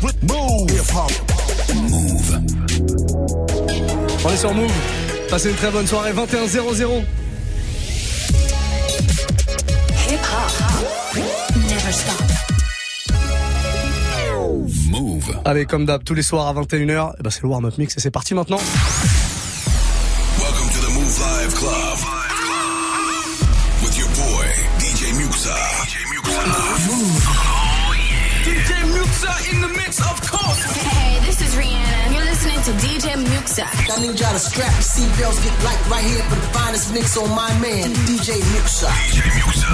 Move. Move. On est sur Move. Passez une très bonne soirée. 21 0 0. Hip hop never stop. Move. Allez, comme d'hab, tous les soirs à 21h, eh ben c'est le warm-up mix et c'est parti maintenant. To DJ Muxxa. I need y'all to strap your seatbelts, get light right here for the finest mix on my man, DJ Muxxa. DJ Muxxa.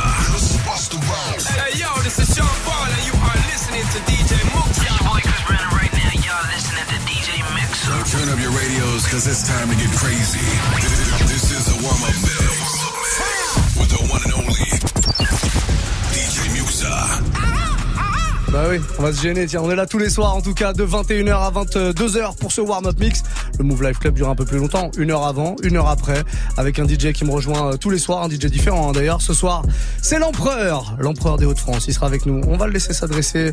Hey, yo, this is Sean Paul, and you are listening to DJ Muxxa. boy Chris Brennan right now. Y'all listening to DJ Mix. So turn up your radios, cause it's time to get crazy. This is the warm-up mix. With the one and only DJ Muxxa. Bah oui, on va se gêner, tiens, on est là tous les soirs en tout cas de 21h à 22h pour ce warm-up mix. Le Move Life Club dure un peu plus longtemps, une heure avant, une heure après, avec un DJ qui me rejoint euh, tous les soirs, un DJ différent hein, d'ailleurs. Ce soir, c'est l'empereur, l'empereur des Hauts-de-France, il sera avec nous. On va le laisser s'adresser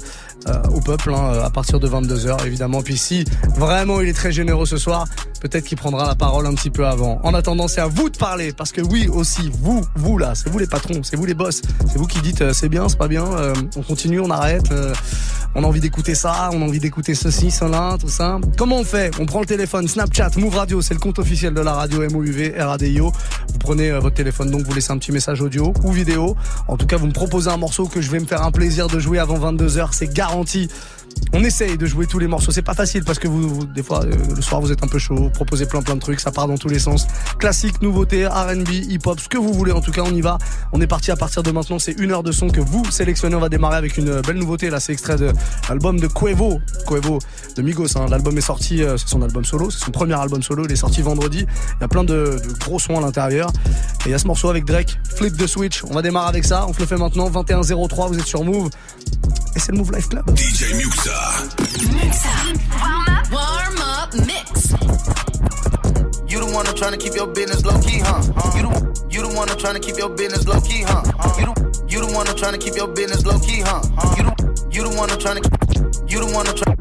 euh, au peuple hein, à partir de 22h évidemment. Puis si vraiment il est très généreux ce soir, peut-être qu'il prendra la parole un petit peu avant. En attendant, c'est à vous de parler, parce que oui aussi, vous, vous là, c'est vous les patrons, c'est vous les boss, c'est vous qui dites euh, c'est bien, c'est pas bien, euh, on continue, on arrête. euh, on a envie d'écouter ça, on a envie d'écouter ceci, cela, tout ça. Comment on fait? On prend le téléphone, Snapchat, Move Radio, c'est le compte officiel de la radio MOUV, RADIO. Vous prenez votre téléphone, donc vous laissez un petit message audio ou vidéo. En tout cas, vous me proposez un morceau que je vais me faire un plaisir de jouer avant 22h, c'est garanti. On essaye de jouer tous les morceaux. C'est pas facile parce que vous, des fois, euh, le soir, vous êtes un peu chaud, vous proposez plein plein de trucs, ça part dans tous les sens. Classique, nouveauté, R&B, hip-hop, ce que vous voulez. En tout cas, on y va. On est parti à partir de maintenant. C'est une heure de son que vous sélectionnez. On va démarrer avec une belle nouveauté. Là, c'est extrait de l'album de Cuevo, Cuevo de Migos. hein. L'album est sorti, euh, c'est son album solo, c'est son premier album solo. Il est sorti vendredi. Il y a plein de, de gros sons à l'intérieur. Et il y a ce morceau avec Drake, Flip the Switch. On va démarrer avec ça. On se le fait maintenant. 21-03, vous êtes sur Move. Et c'est le Mouv' Live Club. DJ Muxxa. Warm up mix. You the one trying to keep your business low key, huh? Uh-huh. You the you the one trying to keep your business low key, huh? Uh-huh. You the you the one trying to keep your business low key, huh? Uh-huh. You the you the one trying to you the one trying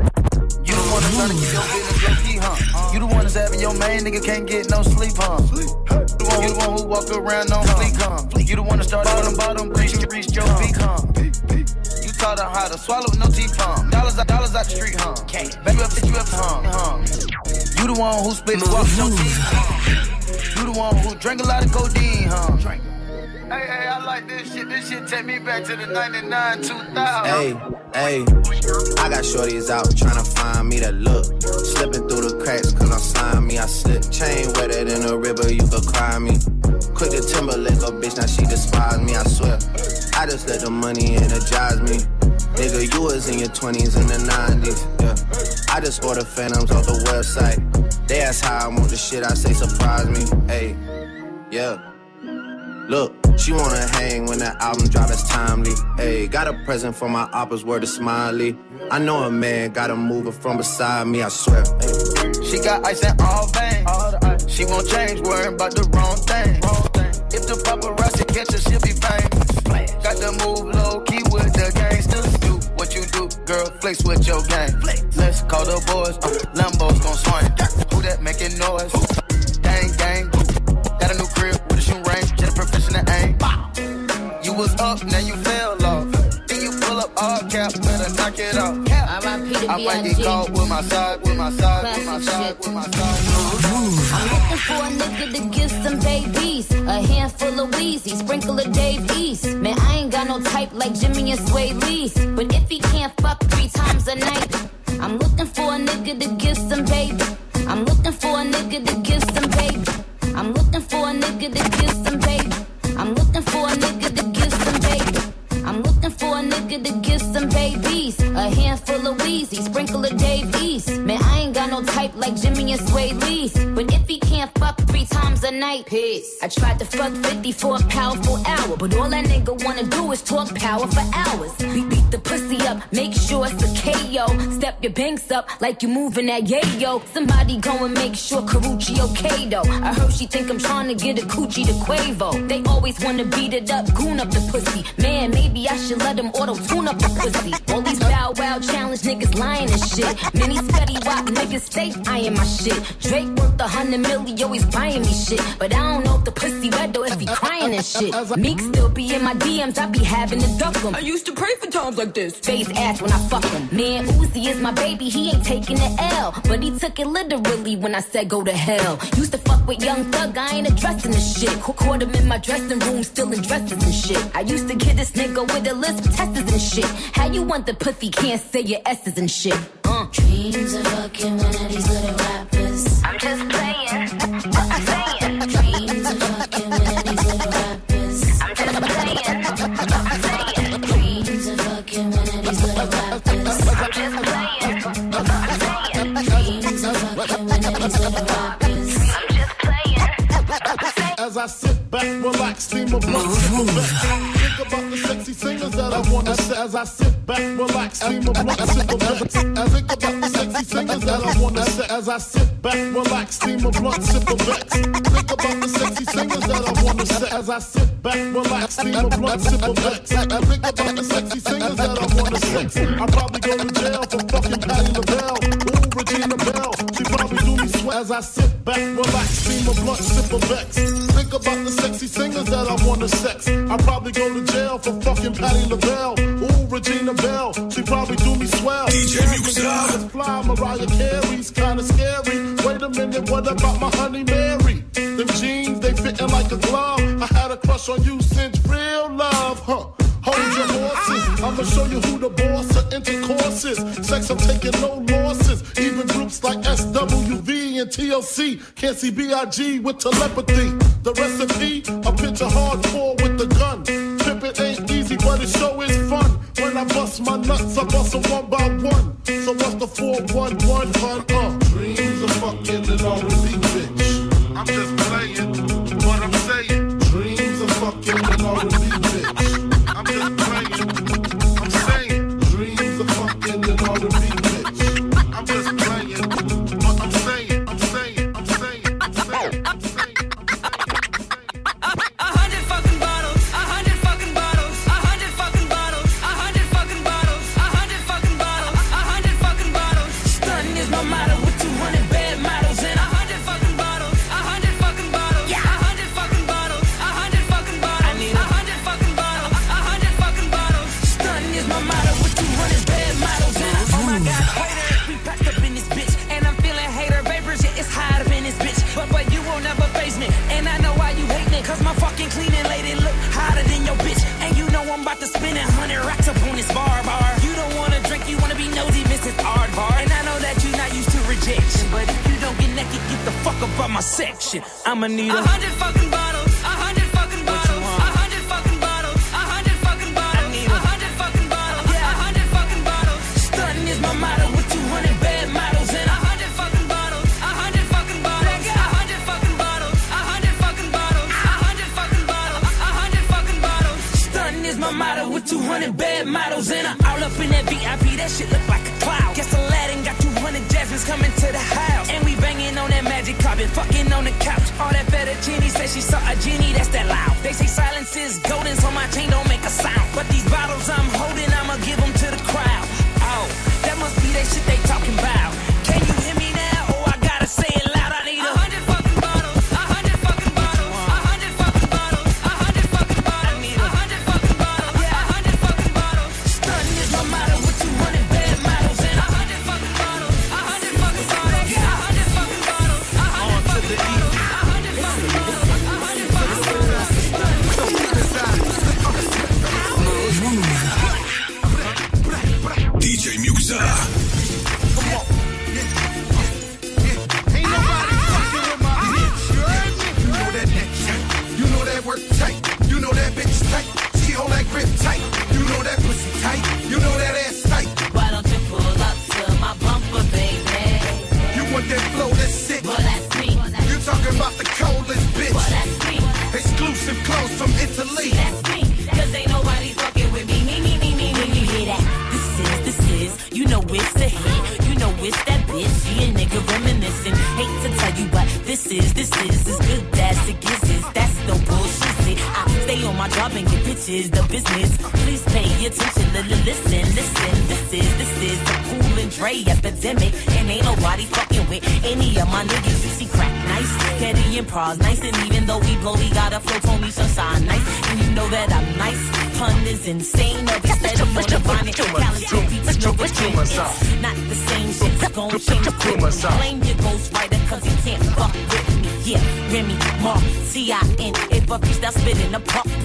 you the one trying to keep your business low key, huh? You the one that's having your main nigga can't get no sleep, huh? You the one, you the one who walk around on fleek, huh? You the one that started on the bottom, reach reach your peak, huh? Taught her how to swallow no huh? Dollars out, dollars out the street, huh? Baby, you up, you up, huh? huh? You the one who spit walk no teeth. You the one who drank a lot of codeine, huh? Drink. Hey, hey, I like this shit. This shit take me back to the 99, 2000. Hey, hey, I got shorties out tryna find me that look. Slipping through the cracks cause I'm slime me. I slip chain wetter than a river, you could cry me. Quick to Timberlake, a bitch, now she despise me, I swear. I just let the money energize me. Nigga, you was in your 20s and the 90s, yeah. I just order phantoms off the website. They ask how I want the shit, I say surprise me. Hey, yeah. Look, she wanna hang when the album drop, it's timely. Hey, got a present for my oppas, word is smiley. I know a man, gotta move her from beside me, I swear. She got ice in all veins. She won't change, worrying about the wrong thing. If the paparazzi catch her, she'll be famous. Got to move low key with the gangsters. Do what you do, girl, flex with your gang. Let's call the boys, uh, Lambo's gon' swing. Who that making noise? Gang, gang. Got a new crib with a shoe range, just a professional aim. You was up, now you fell off. Then you pull up all cap, better knock it off. I get caught B.I.G. with my side, with my side, with my side, with my side. I'm looking for a nigga to give some babies. A handful of Weezy, sprinkle of Dave East. Man, I ain't got no type like Jimmy and Swae Lee's. But if he can't fuck three times a night, I'm looking for a nigga to give some baby. I'm looking for a nigga to give some baby. I'm looking for a nigga to give some baby. I'm looking for a nigga to give some baby. I'm looking for a nigga to give babies. A handful of Weezy, sprinkle of Dave East. Man, I ain't got no type like Jimmy and Swae Lee's. But if fuck three times a night. Peace. I tried to fuck 50 for a powerful hour, but all that nigga wanna do is talk power for hours. We beat the pussy up, make sure it's a KO. Step your banks up like you moving that yayo. Somebody go and make sure Karrueche okay though. I heard she think I'm trying to get a coochie to Quavo. They always wanna beat it up, goon up the pussy. Man, maybe I should let them auto tune up the pussy. All these bow wow challenge niggas lying and shit. Many Scuddy Wop niggas say I eyeing my shit. Drake worth a hundred million, always buying me shit. But I don't know if the pussy wet though, if he crying and shit. Meek still be in my DMs, I be having to duck him. I used to pray for times like this. Face ass when I fuck him. Man, Uzi is my baby, he ain't taking the L. But he took it literally when I said go to hell. Used to fuck with Young Thug, I ain't addressing the shit. Cau- Caught him in my dressing room, still in dresses and shit. I used to get this nigga with a list of testers and shit. How you want the pussy, can't say your S's and shit. Uh. Dreams of fucking one of these little rappers. I'm just playing. I'm saying. Dreams of fucking one of these little rappers. I'm just playing. I'm saying. Dreams of fucking one of these little rappers. I'm just playing. I'm saying. Dreams of fucking one of these little rappers. I'm just playing. As I sit back, relax, steam a blunt, sip a back. Think about the sexy singers that I wanna say. As I sit back, relax, steam a blunt, sip a back. As I sit back, relax, steam a blunt, sip a back. Think about the sexy singers that I wanna say. As I sit back, relax, steam a blunt, sip a. I think about the sexy singers that I wanna sex. I probably go to jail for fucking Patti LaBelle. Ooh, Regina Belle. She probably do me sweat as I sit back, relax, steam a blunt, sip a vex. Think about the sexy singers that I wanna sex. I probably go to jail for fucking Patti LaBelle. Ooh, DJ Muxxa. fly, Mariah Carey's kinda scary. Wait a minute, what about my honey Mary? Them jeans, they fitting like a glove. I had a crush on you since real love, huh? Hold your horses. I'ma show you who the boss of intercourse is. Sex, I'm taking no losses. Even groups like SWV and TLC can't see BIG with telepathy. The recipe, a picture hardcore with the my nuts, I bust 'em one by one. So what's the 411 fun?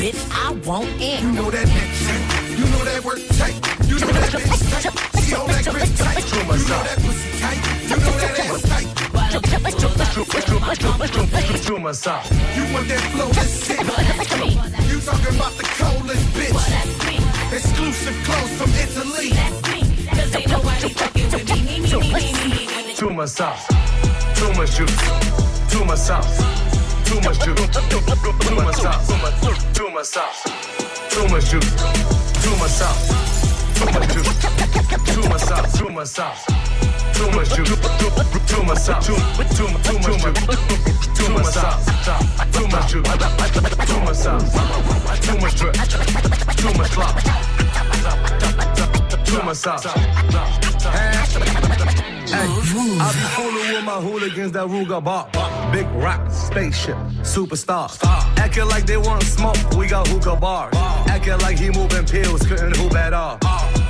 Bitch, I won't end. You know that bitch tight. You know that work tight. You know that bitch tight. See all that grip tight. You know that pussy tight. You know that ass tight. To myself. You want that flow that's sick. You talking about the coldest bitch. Exclusive clothes from Italy. Cause ain't nobody fucking with me. Me, me, me, me, me, me, me. Too much sauce. Too much juice. Too much sauce. Too much juice. Too much sauce. Too much sauce. Too much juice. Too much sauce. Too much juice. Too much sauce. Too much sauce. Too much juice. Too much sauce. Too much too much juice. Too much sauce. Too much juice. Too much sauce. Too much drip. Too much flop. Too much sauce. Hey, I be fooling with my hooligans that Ruga bar. Big rock, spaceship, superstar. Acting like they want smoke, we got hookah bars. Acting like he moving pills, couldn't hoop at all.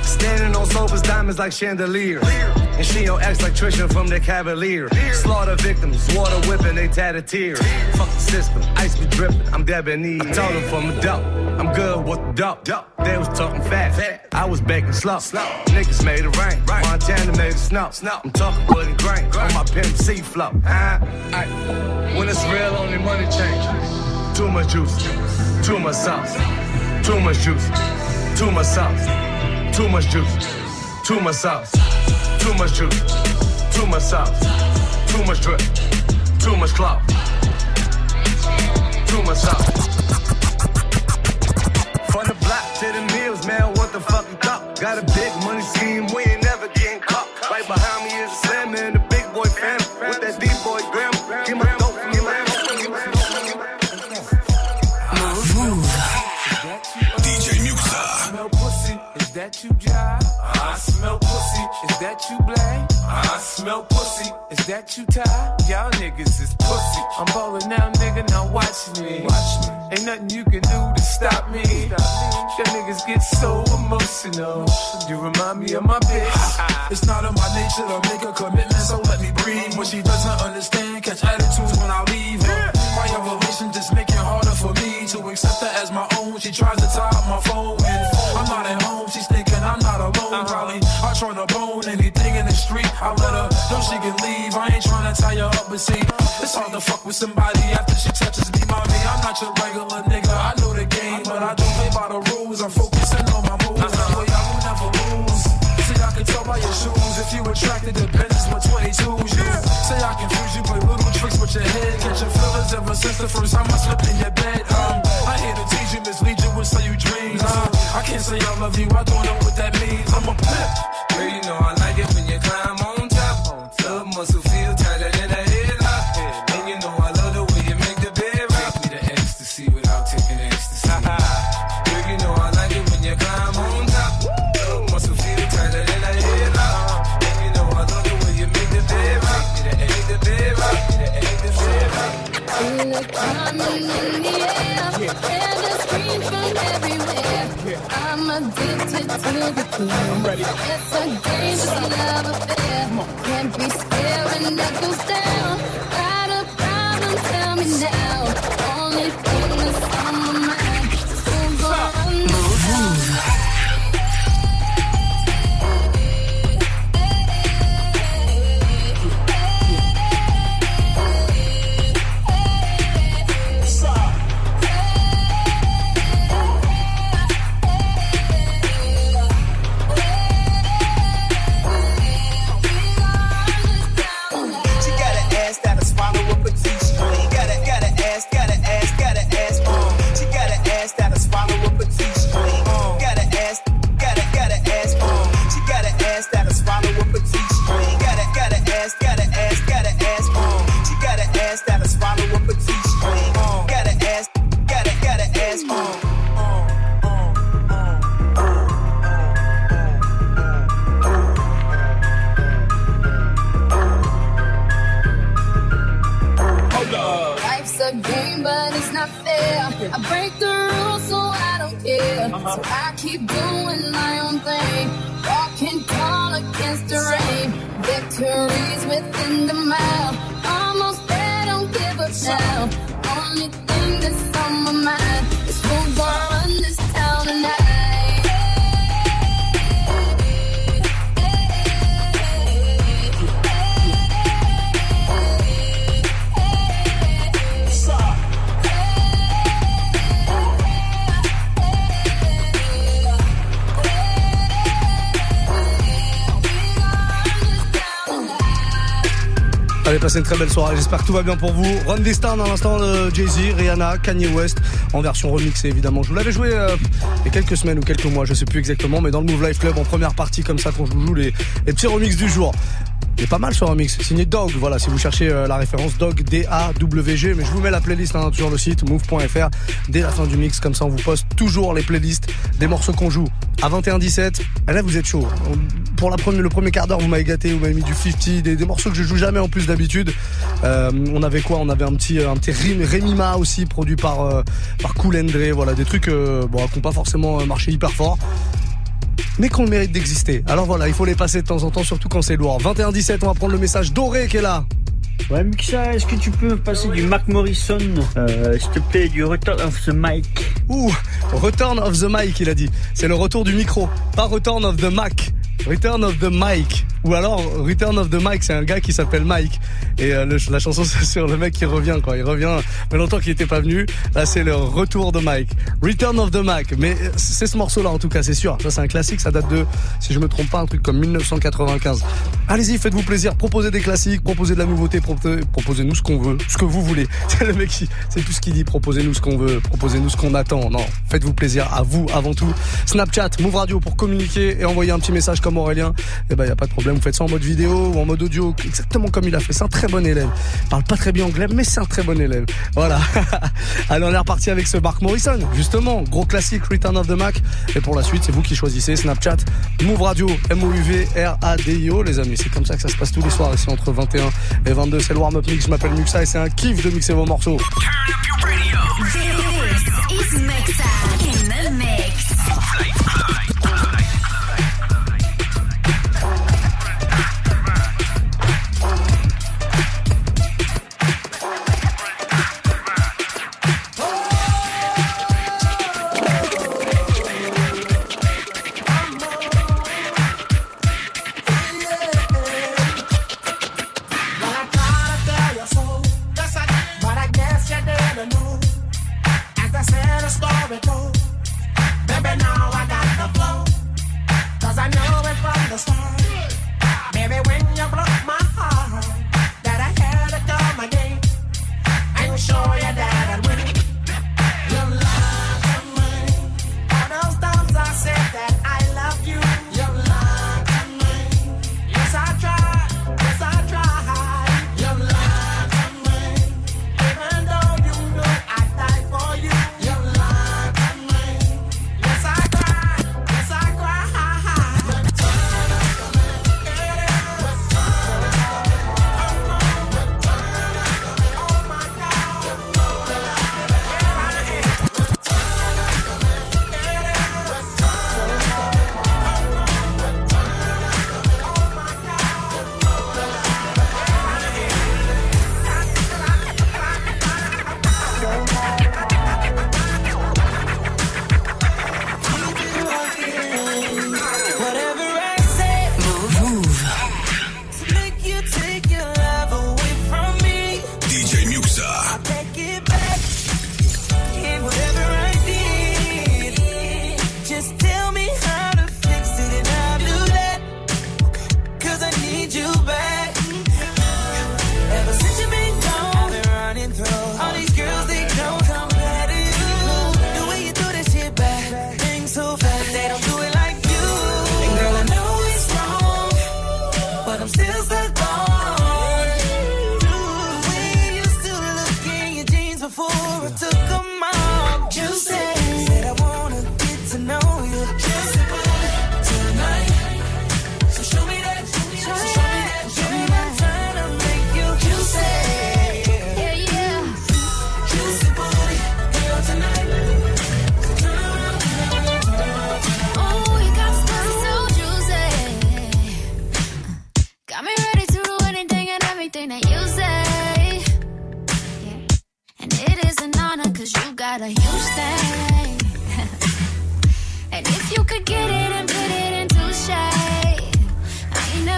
Standing on sofas, diamonds like chandelier. And she your ex like Trisha from the Cavalier. Slaughter victims, water whipping, they tatted tears. Fuck the system, ice be dripping, I'm debonair. I told them from the dope, I'm good with the dope. They was talking fast, I was baking slow. Niggas made it rain, Montana made it snow. I'm talking wood and grain on my pimp C flow. Aight. When it's real, only money change. Too much juice, too much sauce. Too much juice, too much sauce. Too much juice, too much sauce. Too much juice, too much sauce. Too much drip, too much clout. Too much sauce. Got a big money scheme, smell pussy. Is that you, Ty? Y'all niggas is pussy. I'm ballin' now, nigga. Now watch me. Watch me. Ain't nothing you can do to stop me. Y'all niggas get so emotional. You remind me of my bitch. It's not in my nature to make a commitment, so let me breathe. When she doesn't understand, catch attitudes when I leave her. My evolution just make it harder for me to accept her as my own. She tries to tie up my phone I'm not at home. She's thinking I'm not alone. Uh-huh. Probably I let her know she can leave. I ain't trying to tie her up, but see, it's hard to fuck with somebody after she touches me, mommy. I'm not your regular nigga. I know the game, but I don't play by the rules. I'm focusing on my moves. That way I will never lose. See, I can tell by your shoes if you attracted to Benzes with 22s. You say I confuse you, play little tricks with your head. Catch your feelings ever since the first time I slept in your bed. Um, I here to teach you, mislead you, and sell you dreams. Uh, I can't say I love you, I don't know what that means. I'm a pimp. Girl, you know I like addicted to the thrill. It's a dangerous love affair. Can't be scared when that goes down. Une très belle soirée. J'espère que tout va bien pour vous. Run this Town à l'instant de Jay-Z, Rihanna, Kanye West en version remixée évidemment. Je vous l'avais joué euh, il y a quelques semaines ou quelques mois, je sais plus exactement, mais dans le Move Life Club en première partie comme ça quand je vous joue les, petits remixes du jour. Il est pas mal ce remix, signé Dog, voilà, si vous cherchez euh, la référence Dog D-A-W-G, mais je vous mets la playlist hein, sur le site move.fr dès la fin du mix, comme ça on vous poste toujours les playlists des morceaux qu'on joue. À 21-17, et là vous êtes chaud. Pour la première, le premier quart d'heure, vous m'avez gâté, vous m'avez mis du 50, des, des morceaux que je joue jamais en plus d'habitude. Euh, on avait quoi? On avait un petit, un petit aussi, produit par, euh, par Cool Andre, voilà, des trucs euh, bon, qui n'ont pas forcément euh, marché hyper fort mais qu'on le mérite d'exister. Alors voilà, il faut les passer de temps en temps, surtout quand c'est lourd. 21-17, on va prendre le message doré qui est là. Ouais, Mixa, est-ce que tu peux me passer du Mark Morrison, euh, s'il te plaît, du Return of the Mic? Ouh, Return of the Mic, il a dit. C'est le retour du micro, pas Return of the Mac. Return of the Mic. Ou alors Return of the Mic, c'est un gars qui s'appelle Mike. Et euh, la chanson c'est sur le mec qui revient quoi. Il revient. Mais longtemps qu'il était pas venu. Là c'est le retour de Mike. Return of the Mac. Mais euh, c'est ce morceau là en tout cas, c'est sûr. Ça c'est un classique. Ça date de, si je me trompe pas, un truc comme 1995. Allez-y, faites-vous plaisir. Proposez des classiques, proposez de la nouveauté, proposez- proposez-nous ce qu'on veut, ce que vous voulez. C'est le mec qui, c'est tout ce qu'il dit. Proposez-nous ce qu'on veut, proposez-nous ce qu'on attend. Non, faites-vous plaisir à vous avant tout. Snapchat, Move Radio pour communiquer et envoyer un petit message comme Aurélien. Eh ben y a pas de problème. Vous faites ça en mode vidéo ou en mode audio, exactement comme il a fait. C'est un très bon élève. Il parle pas très bien anglais, mais c'est un très bon élève. Voilà. Allez, on est reparti avec ce Mark Morrison. Justement, gros classique Return of the Mac. Et pour la suite, c'est vous qui choisissez. Snapchat, Move Radio, M-O-U-V-R-A-D-I-O, les amis. C'est comme ça que ça se passe tous les soirs ici entre 21 et 22. C'est le warm-up mix. Je m'appelle Muxa et c'est un kiff de mixer vos morceaux.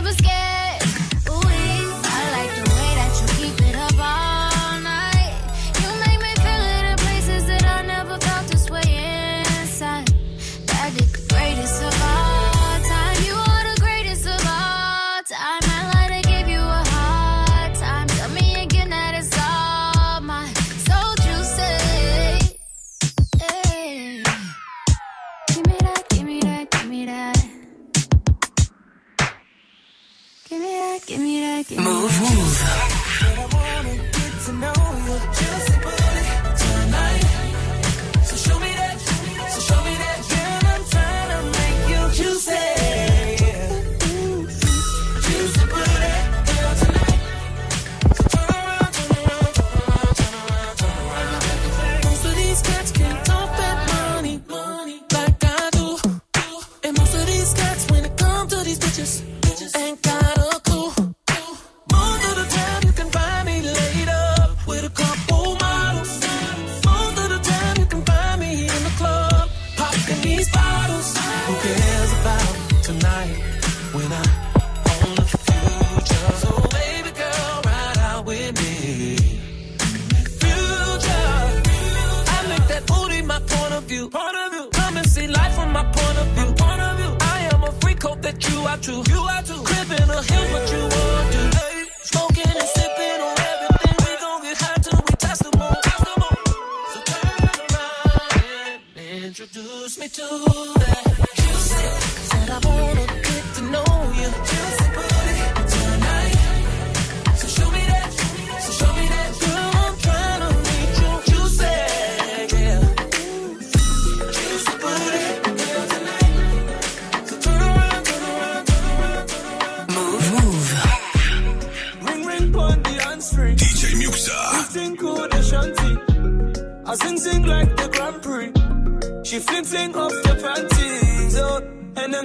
Never scared.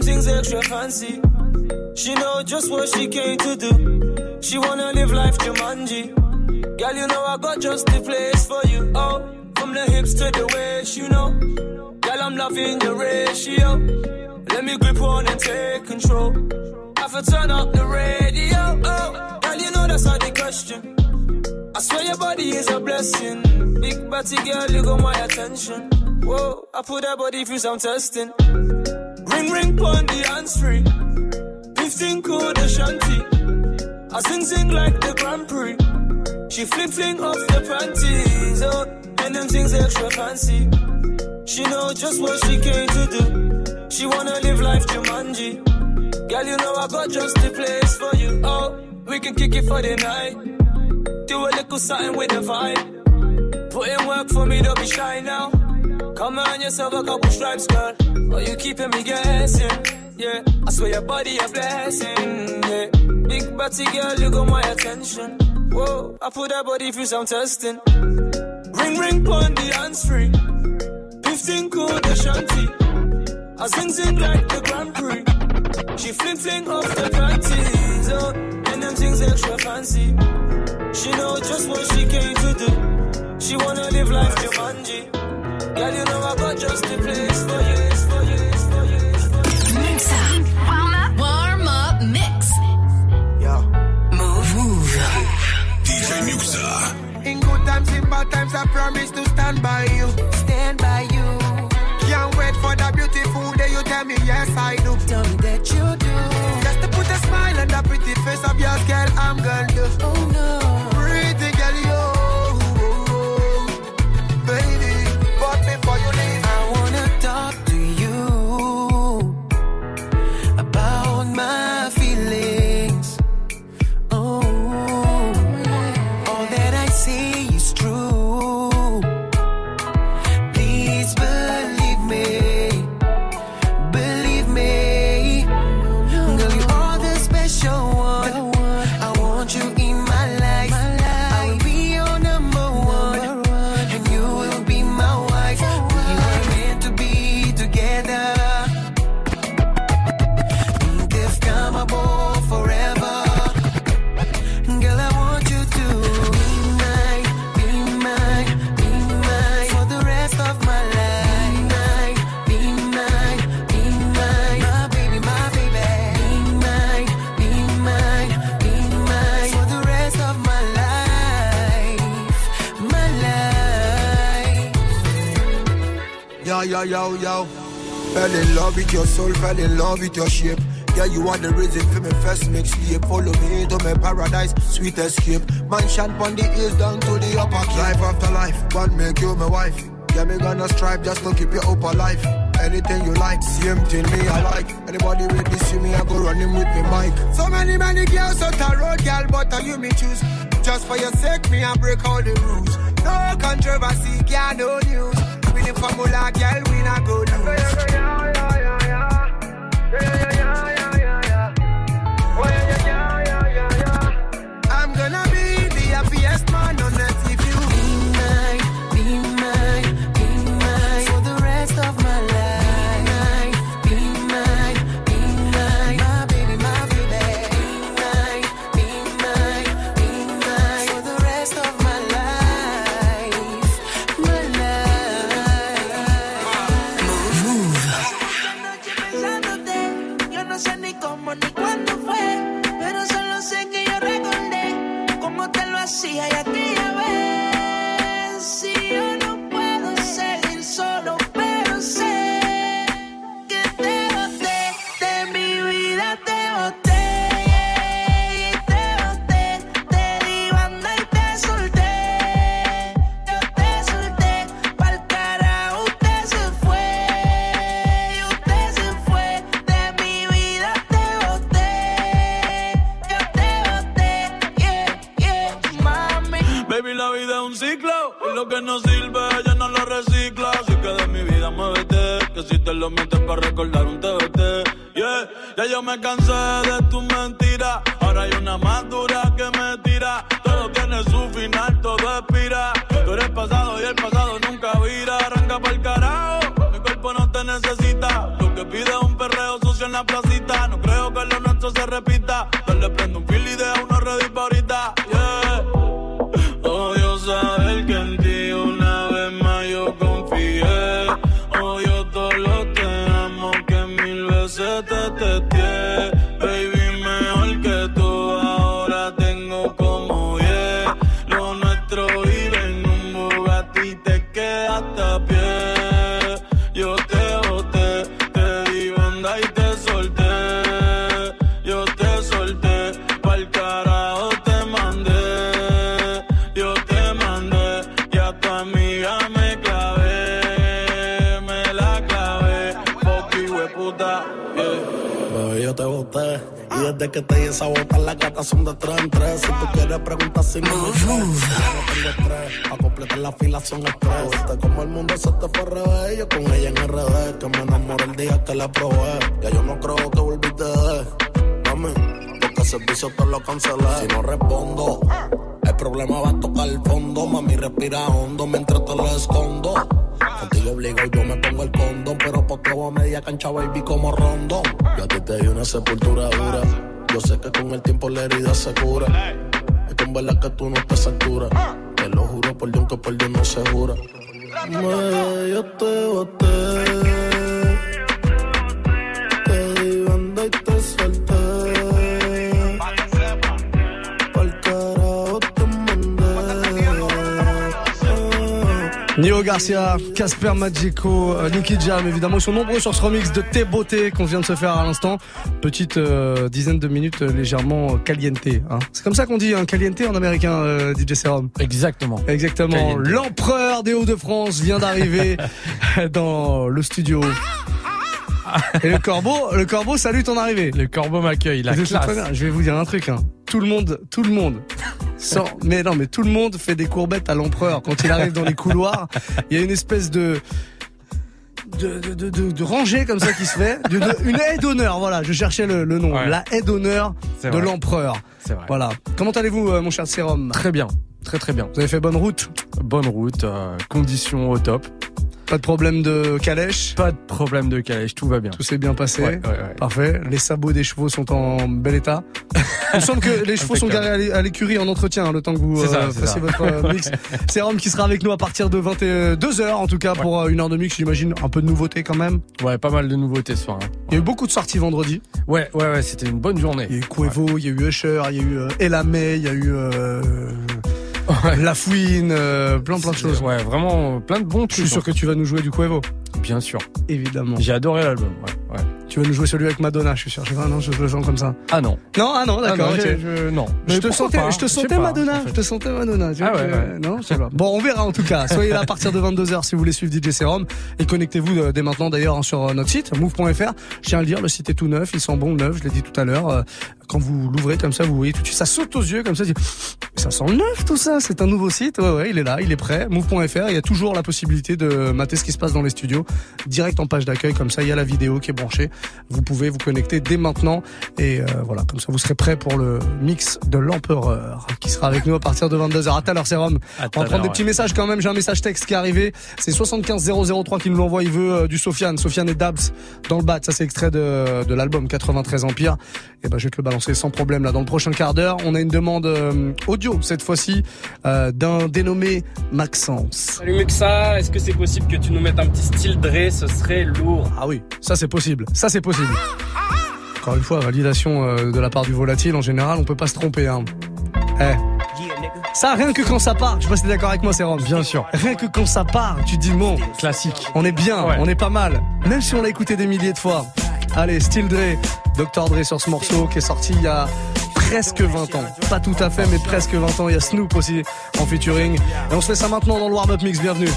Things extra fancy. She know just what she came to do. She wanna live life Jumanji. Girl, you know I got just the place for you. Oh, from the hips to the waist, you know. Girl, I'm loving your ratio. Let me grip on and take control. I for turn up the radio. Oh, girl, you know that's not the question. I swear your body is a blessing. Big body girl, you got my attention. Whoa, I put that body through some testing. Ring ring pon the answering. 15 code shanty. I sing sing like the Grand Prix. She fling fling off the panties, oh, and them things extra fancy. She know just what she came to do. She wanna live life Jumanji. Girl, you know I got just the place for you. Oh, we can kick it for the night. Do a little something with the vibe. Put in work for me, don't be shy now. Come on yourself a couple stripes, girl. Oh, you keeping me guessing. Yeah, I swear your body a blessing. Yeah, big body girl, you got my attention. Whoa, I put that body through some testing. Ring ring pon the hands free. 15 code the shanty. I sing sing like the Grand Prix. She fling fling off the panties, oh, and them things extra fancy. She know just what she came to do. She wanna live life Jumanji. Girl, you know I got just the place for you. For you, for you, for you. Mix up. Warm up. Warm up mix. Move, move. DJ Muxxa. In good times, in bad times, I promise to stand by you. Stand by you. Can't wait for the beautiful day you tell me yes I do. Yo, yo. Fell in love with your soul, fell in love with your shape. Yeah, you are the reason for me first mixtape. Follow me into my paradise, sweet escape. Mansion on the hills down to the upper cape. Life after life, God make you my wife. Yeah, me gonna strive just to keep you up alive. Anything you like, same thing me I like. Anybody ready see me, I go running with me mic. So many, many girls out the road, girl, but are you me choose? Just for your sake, me I break all the rules. No controversy, girl, no news. Winning formula, girl, we not go lose. I'm veces te testé. Desde que te di esa bota, las gatas son de tres en tres. Si tú quieres preguntar si no me no tengo estrés. A completar la fila son express. Como el mundo se te fue revés. Yo con ella en RD, que me enamoré el día que la probé. Ya yo no creo que volviste de. Mami, porque servicio te lo cancelé. Si no respondo, el problema va a tocar el fondo. Mami, respira hondo mientras te lo escondo. Contigo obligo y yo me pongo el condón. Pero porque voy a media cancha, baby, como rondón. Yo a ti te di una sepultura dura. Yo sé que con el tiempo la herida se cura. Es en verdad que tú no estás altura. Te lo juro por Dios que por Dios no se jura. Me, yo te boté. Nio Garcia, Casper Magico, euh, Nicky Jam, évidemment, ils sont nombreux sur ce remix de T Beauté qu'on vient de se faire à l'instant. Petite euh, dizaine de minutes euh, légèrement caliente. Hein. C'est comme ça qu'on dit, hein, caliente en américain, euh, DJ Serum. Exactement. Exactement. L'empereur des Hauts-de-France vient d'arriver dans le studio. Et le corbeau, le corbeau salue ton arrivée. Le corbeau m'accueille, la classe. Je vais vous dire un truc. Hein. Tout le monde, tout le monde. Sans, mais non, mais tout le monde fait des courbettes à l'empereur quand il arrive dans les couloirs. Il y a une espèce de de, de, de, de- de rangée comme ça qui se fait, une aide d'honneur. Voilà, je cherchais le, le nom, Ouais. la aide d'honneur de l'empereur. C'est vrai. Voilà. Comment allez-vous, euh, mon cher Sérum Très bien, très très bien. Vous avez fait bonne route? Bonne route, euh, conditions au top. Pas de problème de calèche? Pas de problème de calèche, tout va bien. Tout s'est bien passé? Ouais, ouais, ouais. Parfait. Les sabots des chevaux sont en bel état. Il me semble que les chevaux sont garés à l'é- à l'écurie en entretien, hein, le temps que vous ça, euh, fassiez ça. votre euh, mix. C'est Rome qui sera avec nous à partir de 22h, en tout cas, pour euh, une heure de mix, j'imagine. Un peu de nouveauté quand même. Ouais, pas mal de nouveautés ce soir. hein. Il y a eu beaucoup de sorties vendredi. Ouais, ouais, ouais, c'était une bonne journée. Il y a eu Cuevo, il y a eu Usher, il y a eu euh, Ella May, il y a eu euh, La Fouine, euh, plein plein de choses. Ouais, vraiment euh, plein de bons Je trucs. suis sûr que tu vas nous jouer du Cuevo. Bien sûr. Évidemment. J'ai adoré l'album. Ouais, ouais. Tu veux nous jouer celui avec Madonna, je suis sûr. Je sais pas, non, je le sens comme ça. Ah non. Non, ah non, d'accord. Ah j'ai- je- non. Je te sentais, pas je te Je sais sentais pas, Madonna, en fait. je te sentais Madonna. tu Ah vois, ouais. Non, je sais pas. Bon, on verra en tout cas. Soyez là à partir de 22h si vous voulez suivre DJ Serum et connectez-vous euh, dès maintenant d'ailleurs hein, sur euh, notre site move.fr. Je tiens à le dire, le site est tout neuf, il sent bon le neuf, je l'ai dit tout à l'heure. Euh, Quand vous l'ouvrez comme ça, vous voyez tout de suite, ça saute aux yeux comme ça. Ça sent le neuf tout ça, c'est un nouveau site. Ouais, ouais, il est là, il est prêt. Move.fr, il y a toujours la possibilité de mater ce qui se passe dans les studios direct en page d'accueil comme ça. Il y a la vidéo qui est Vous pouvez vous connecter dès maintenant et euh, voilà, comme ça vous serez prêt pour le mix de l'empereur qui sera avec nous à partir de 22h. À tout à l'heure, Sérum. À On va prendre des petits messages quand même. J'ai un message texte qui est arrivé. C'est 75003 qui nous l'envoie. Il veut euh, du Sofiane. Sofiane et Dabs dans le bat. Ça, c'est extrait de, de l'album 93 Empire. Et ben, je vais te le balancer sans problème là dans le prochain quart d'heure. On a une demande euh, audio cette fois-ci euh, d'un dénommé Maxence. Salut Muxa, est-ce que c'est possible que tu nous mettes un petit style Dre Ce serait lourd. Ah oui, ça c'est possible. Ça c'est possible. Encore une fois, validation euh, de la part du volatile. En général, on peut pas se tromper. Hein. Eh. Ça, rien que quand ça part, je sais pas si t'es d'accord avec moi, c'est Bien sûr. Rien que quand ça part, tu te dis bon, Classique. on est bien, Ouais. on est pas mal. Même si on l'a écouté des milliers de fois. Allez, Still Dre, Dr. Dre sur ce morceau qui est sorti il y a presque 20 ans. Pas tout à fait, mais presque 20 ans. Il y a Snoop aussi en featuring. Et on se fait ça maintenant dans le warm-up mix. Bienvenue.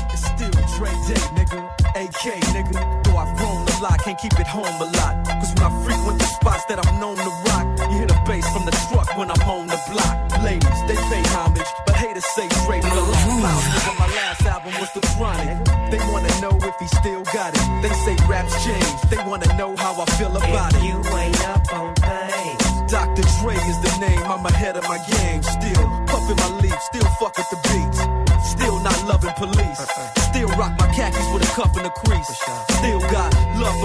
Still Dre Day, nigga. AK, nigga. Though I've grown a lot, can't keep it home a lot. Cause when I frequent the spots that I'm known to rock, you hear the bass from the truck when I'm on the block. Ladies, they pay homage, but haters say Dre with a long mouth. My last album was The Chronic. They wanna know if he still got it. They say raps change, they wanna know how I feel about it. You ain't up on things. Dr. Dre is the name, I'm ahead of my game. Still puffin' my leaf, still fuck with the beats. Still not loving police. Still rock my khakis with a cuff and a crease. Still got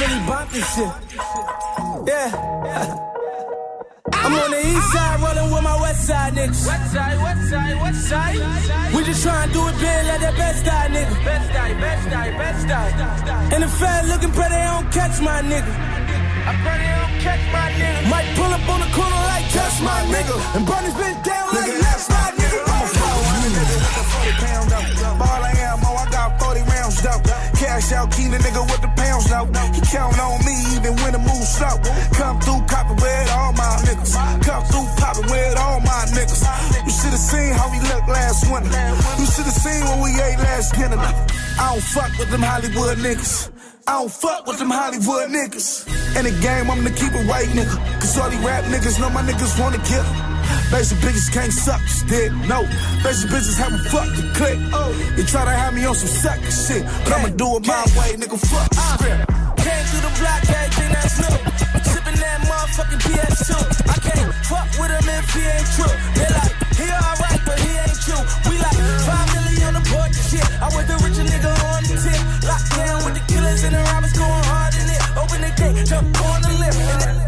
Philly Bumpy shit. Yeah. I'm on the east side rolling with my west side niggas. West side, west side, west side. We just trying to do it big like that best die nigga. Best die, best die, best die. And the fat looking pretty, they don't catch my nigga. I pray they don't catch my nigga. Might pull up on the corner like catch my nigga. And burn this bitch down like Cash out, the nigga with the pounds though. He count on me even when the move slow. Come through copping with all my niggas. Come through popping with all my niggas. You should have seen how we looked last winter. You should have seen when we ate last dinner. I don't fuck with them Hollywood niggas. I don't fuck with them Hollywood niggas. In the game, I'm the keep it white nigga. Cause all these rap niggas know my niggas wanna kill. Basic bitches can't suck, stick. No, basic bitches haven't fucked the click. You try to have me on some sucker shit, but I'ma do it my way, nigga. Fuck the uh, script. Came through the block, everything that's new. Sipping that motherfucking PS2. I can't fuck with him if he ain't true. They like, he alright, but he ain't true. We like, five million on the board, shit. I was the richer nigga on the tip. Locked down with the killers and the robbers going hard in it. Open the gate, jump on the lift.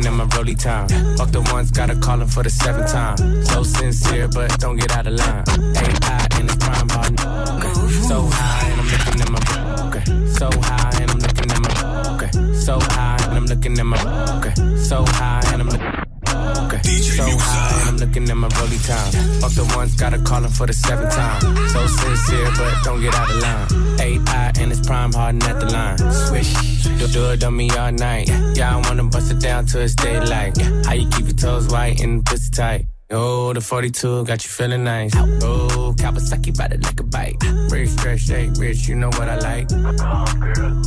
Looking at my rolly time. Fuck the ones, gotta call him for the seventh time. So sincere, but don't get out of line. AI in the prime button. Okay. So high, and I'm looking at my. Okay. So high, and I'm looking at my. Okay. So high, and I'm looking at my. Okay. So high, and I'm looking. Okay. So high, and I'm looking at my rolly time. Fuck the ones, gotta call him for the seventh time. So sincere, but don't get out of line. AI in his prime, hardin' at the line. Swish, do, do it on me all night. Yeah, I wanna bust it down till it's daylight. How you keep your toes white and the pussy tight? Oh, the 42 got you feeling nice. Oh, Kawasaki bout it like a bike. Rich, stretch, shake, rich, you know what I like.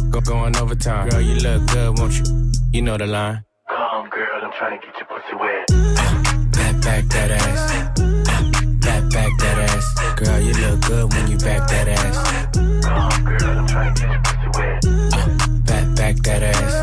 Go going overtime. Girl, you look good, won't you? You know the line. Come, girl, I'm trying to get your pussy wet. Back, back that ass. Back, back that ass. Girl, you look good when you back that ass. Come, girl, I'm trying to get your pussy wet. Back, back that ass.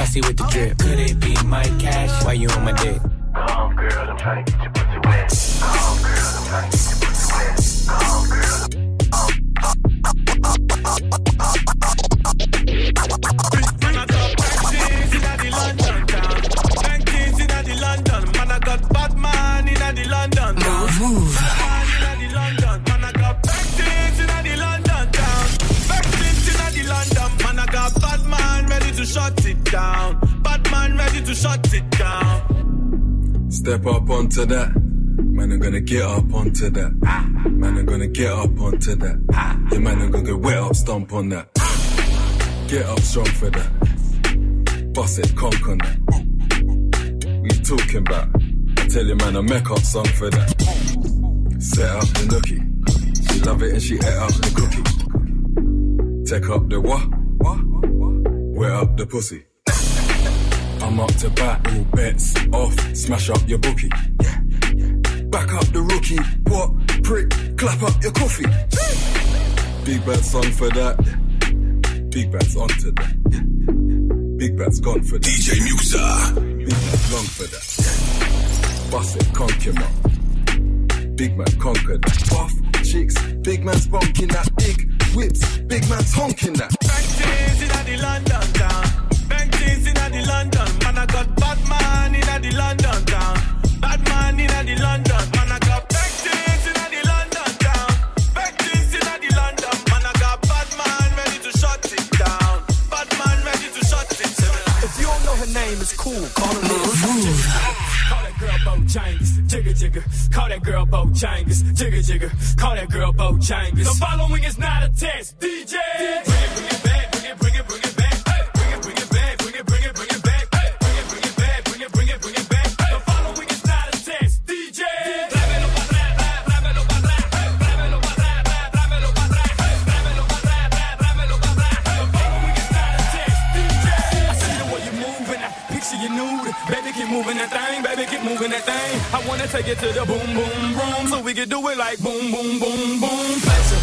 Saucy with the drip. Could it be my cash? Why you on my dick? Come, girl, I'm trying to get your pussy wet. Come, girl, I'm trying to get your pussy wet. Come, girl. To shut it down. Step up onto that. Man, I'm gonna get up onto that. Man, I'm gonna get up onto that. Yeah, man, I'm gonna get wet up, stomp on that. Get up strong for that. Bust it, conk on that. You talking about? I tell you, man, a make up song for that. Set up the nookie. She love it and she ate up the cookie. Take up the what? Wet up the pussy. I'm up to bat, all bets off, smash up your bookie. Back up the rookie, what? Prick, clap up your coffee. Big bad song for that. Big bad's onto that. Big bad's gone for that. DJ Muxxa. Big bad's long for that. Bust it, conk him up. Big man conquered that. Buff chicks, big man's bonking that. Big whips, big man's honking that. Benzies inna the London town. Benzies inna the London. Man, I got Batman inna the London town. Batman inna the London. Man, I got Benzies inna the London town. Benzies inna the London. Man, I got Batman ready to shut it down. Batman ready to shut it down. If you don't know her name, it's cool. Call her Lil Call that girl Bojangles, jigger jigger. Call that girl Bojangles, jigger jigger. Call that girl Bojangles. The following is not a test, DJ. Bring that thing. I wanna take it to the boom, boom, room, so we can do it like boom, boom, boom, boom. Pleasure,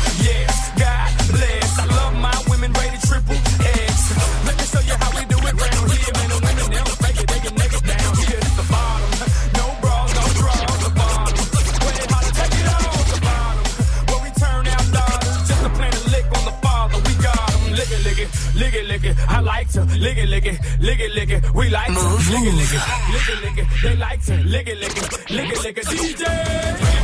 lick it, lick it, lick it, lick it. We like to lick it, lick it, lick it, lick it. They like to lick it, lick it, lick it, lick it. DJ.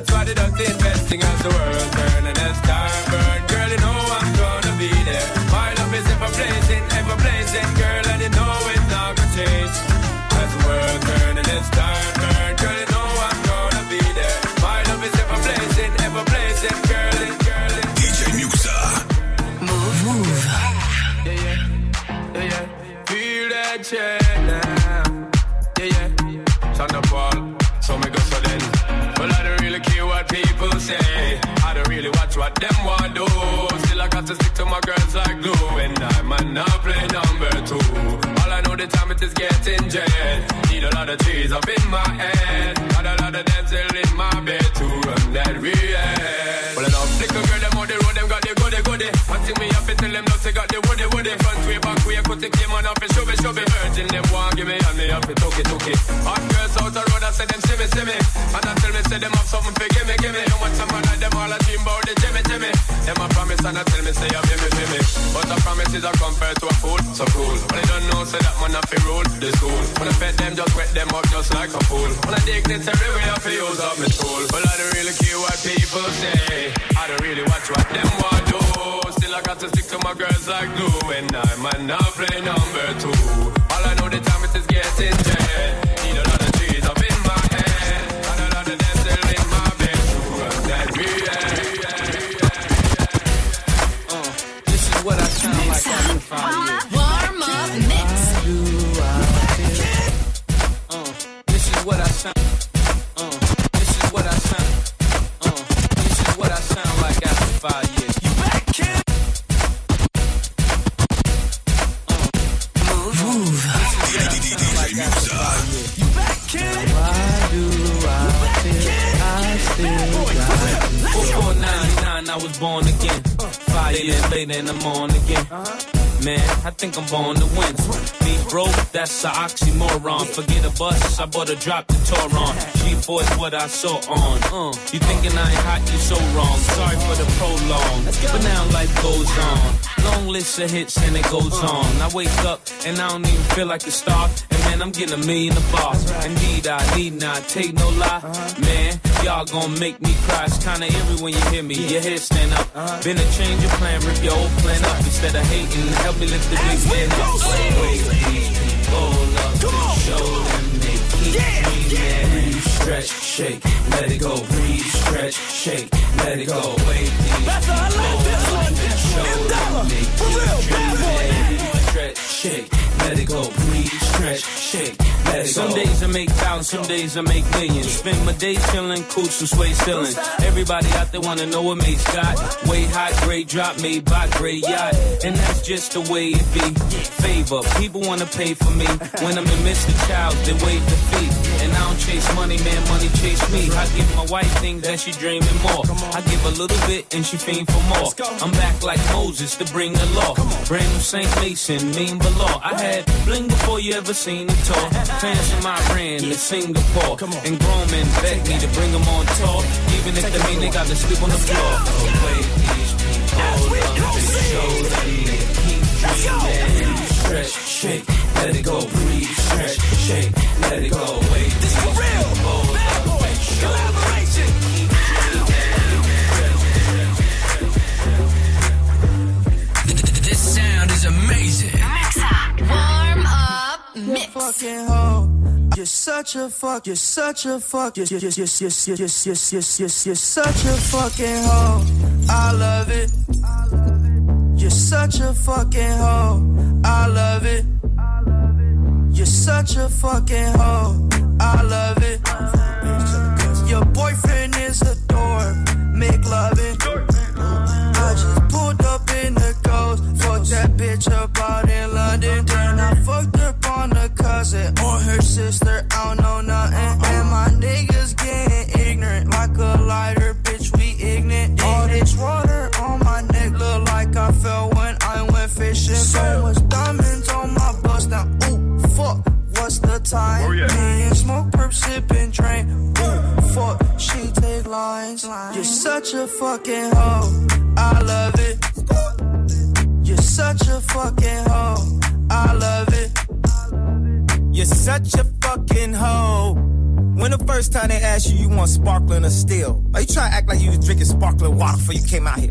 that's why they don't stick to my girls like glue. And I might not play number two. All I know the time it is getting jet. Need a lot of trees up in my head. Got a lot of dancing in my bed to run that real. Well, I a girl, them on the road, them got the goody goody. One thing me up tell them no, they got the woody woody. Front way, back way, cut the came on up and show me, show me. Virgin, them want give me, and me up and took it, took it. Hot girls out the road, I say them see me, see me. And I tell me, say them have something for gimme, gimme. Promise and I tell me, say you feel me, feel me. But a promise is a compared to a fool, so cool. But they don't know, say that man a fi rule the school. When I pet them, just wet them up just like a fool. When I dignitary way, I fi use up my tool. Well, I don't really care what people say. I don't really watch what them want do. Still, I got to stick to my girls like glue. And I might not play number two. All I know the time it is getting jet. Like after. Warm up mix. Uh, this is what I sound. Uh, this is what I sound. Uh, this is what I sound like after five years. You back, kid? Mouv'. DJ Muxxa. You back, kid? Why do I think I still got you? Before 99, I was born again. Five years later, and I'm I think I'm born to win. Me broke, that's an oxymoron. Forget a bus, I bought a drop the Toron. G4 is what I saw on. Uh, you thinking I ain't hot, you so wrong. Sorry for the prolong, but now life goes on. Long list of hits and it goes on. I wake up and I don't even feel like a star. And man, I'm getting a million a bar. Indeed, I need not take no lie. Man, y'all gonna make me cry. It's kinda eerie when you hear me. Your head stand up. Uh-huh. Been a change of plan, rip your old plan up. Instead of hating, help me lift the big man up. Wait, these people up to show them they keep me mad. Stretch, shake, let it go. Breathe, stretch, shake, let it go. Wait, these That's how I like this one. show them they keep me mad. Stretch, shake, let it go. Breathe, stretch, shake, let it go. Some days I make thousands, some days I make millions. Spend my day chilling, cool some sway ceilings. Everybody out there wanna know what Mase got. Way high great drop made by great yacht. And that's just the way it be. Favor, people wanna pay for me. When I'm in Mr. Child, they wave the fee. And I don't chase money, man, money chase me. I give my wife things that she dreaming more. I give a little bit and she fiend for more. I'm back like Moses to bring the law. Brand new Saint Mason, mean below. I had bling before you ever seen it talk. Fans from Iran to Singapore. And grown men beg me to bring them on tour. Even if they mean they got to sleep on the floor. Oh, wait, these people love to show them they keep dreaming. Stretch, shake, let it go. Breathe, stretch, shake, let it go. Fucking hoe. You're such a fuck, you're such a fuck, you're, you're, you're, you're, you're, you're, you're, you're, such a fucking hoe. I love it. You're such a fucking hoe. I love it. You're such a fucking hoe. I love it. Your boyfriend is a dork. Make loving. I just pulled up in the ghost. Fucked that bitch tie. Oh, yeah. Me and smoke, perp, sip and drink. Ooh, fuck, she take lines. You're such a fucking hoe. I love it. You're such a fucking hoe. I love it. You're such a fucking hoe. When the first time they asked you, you want sparkling or still? Are you trying to act like you was drinking sparkling water before you came out here?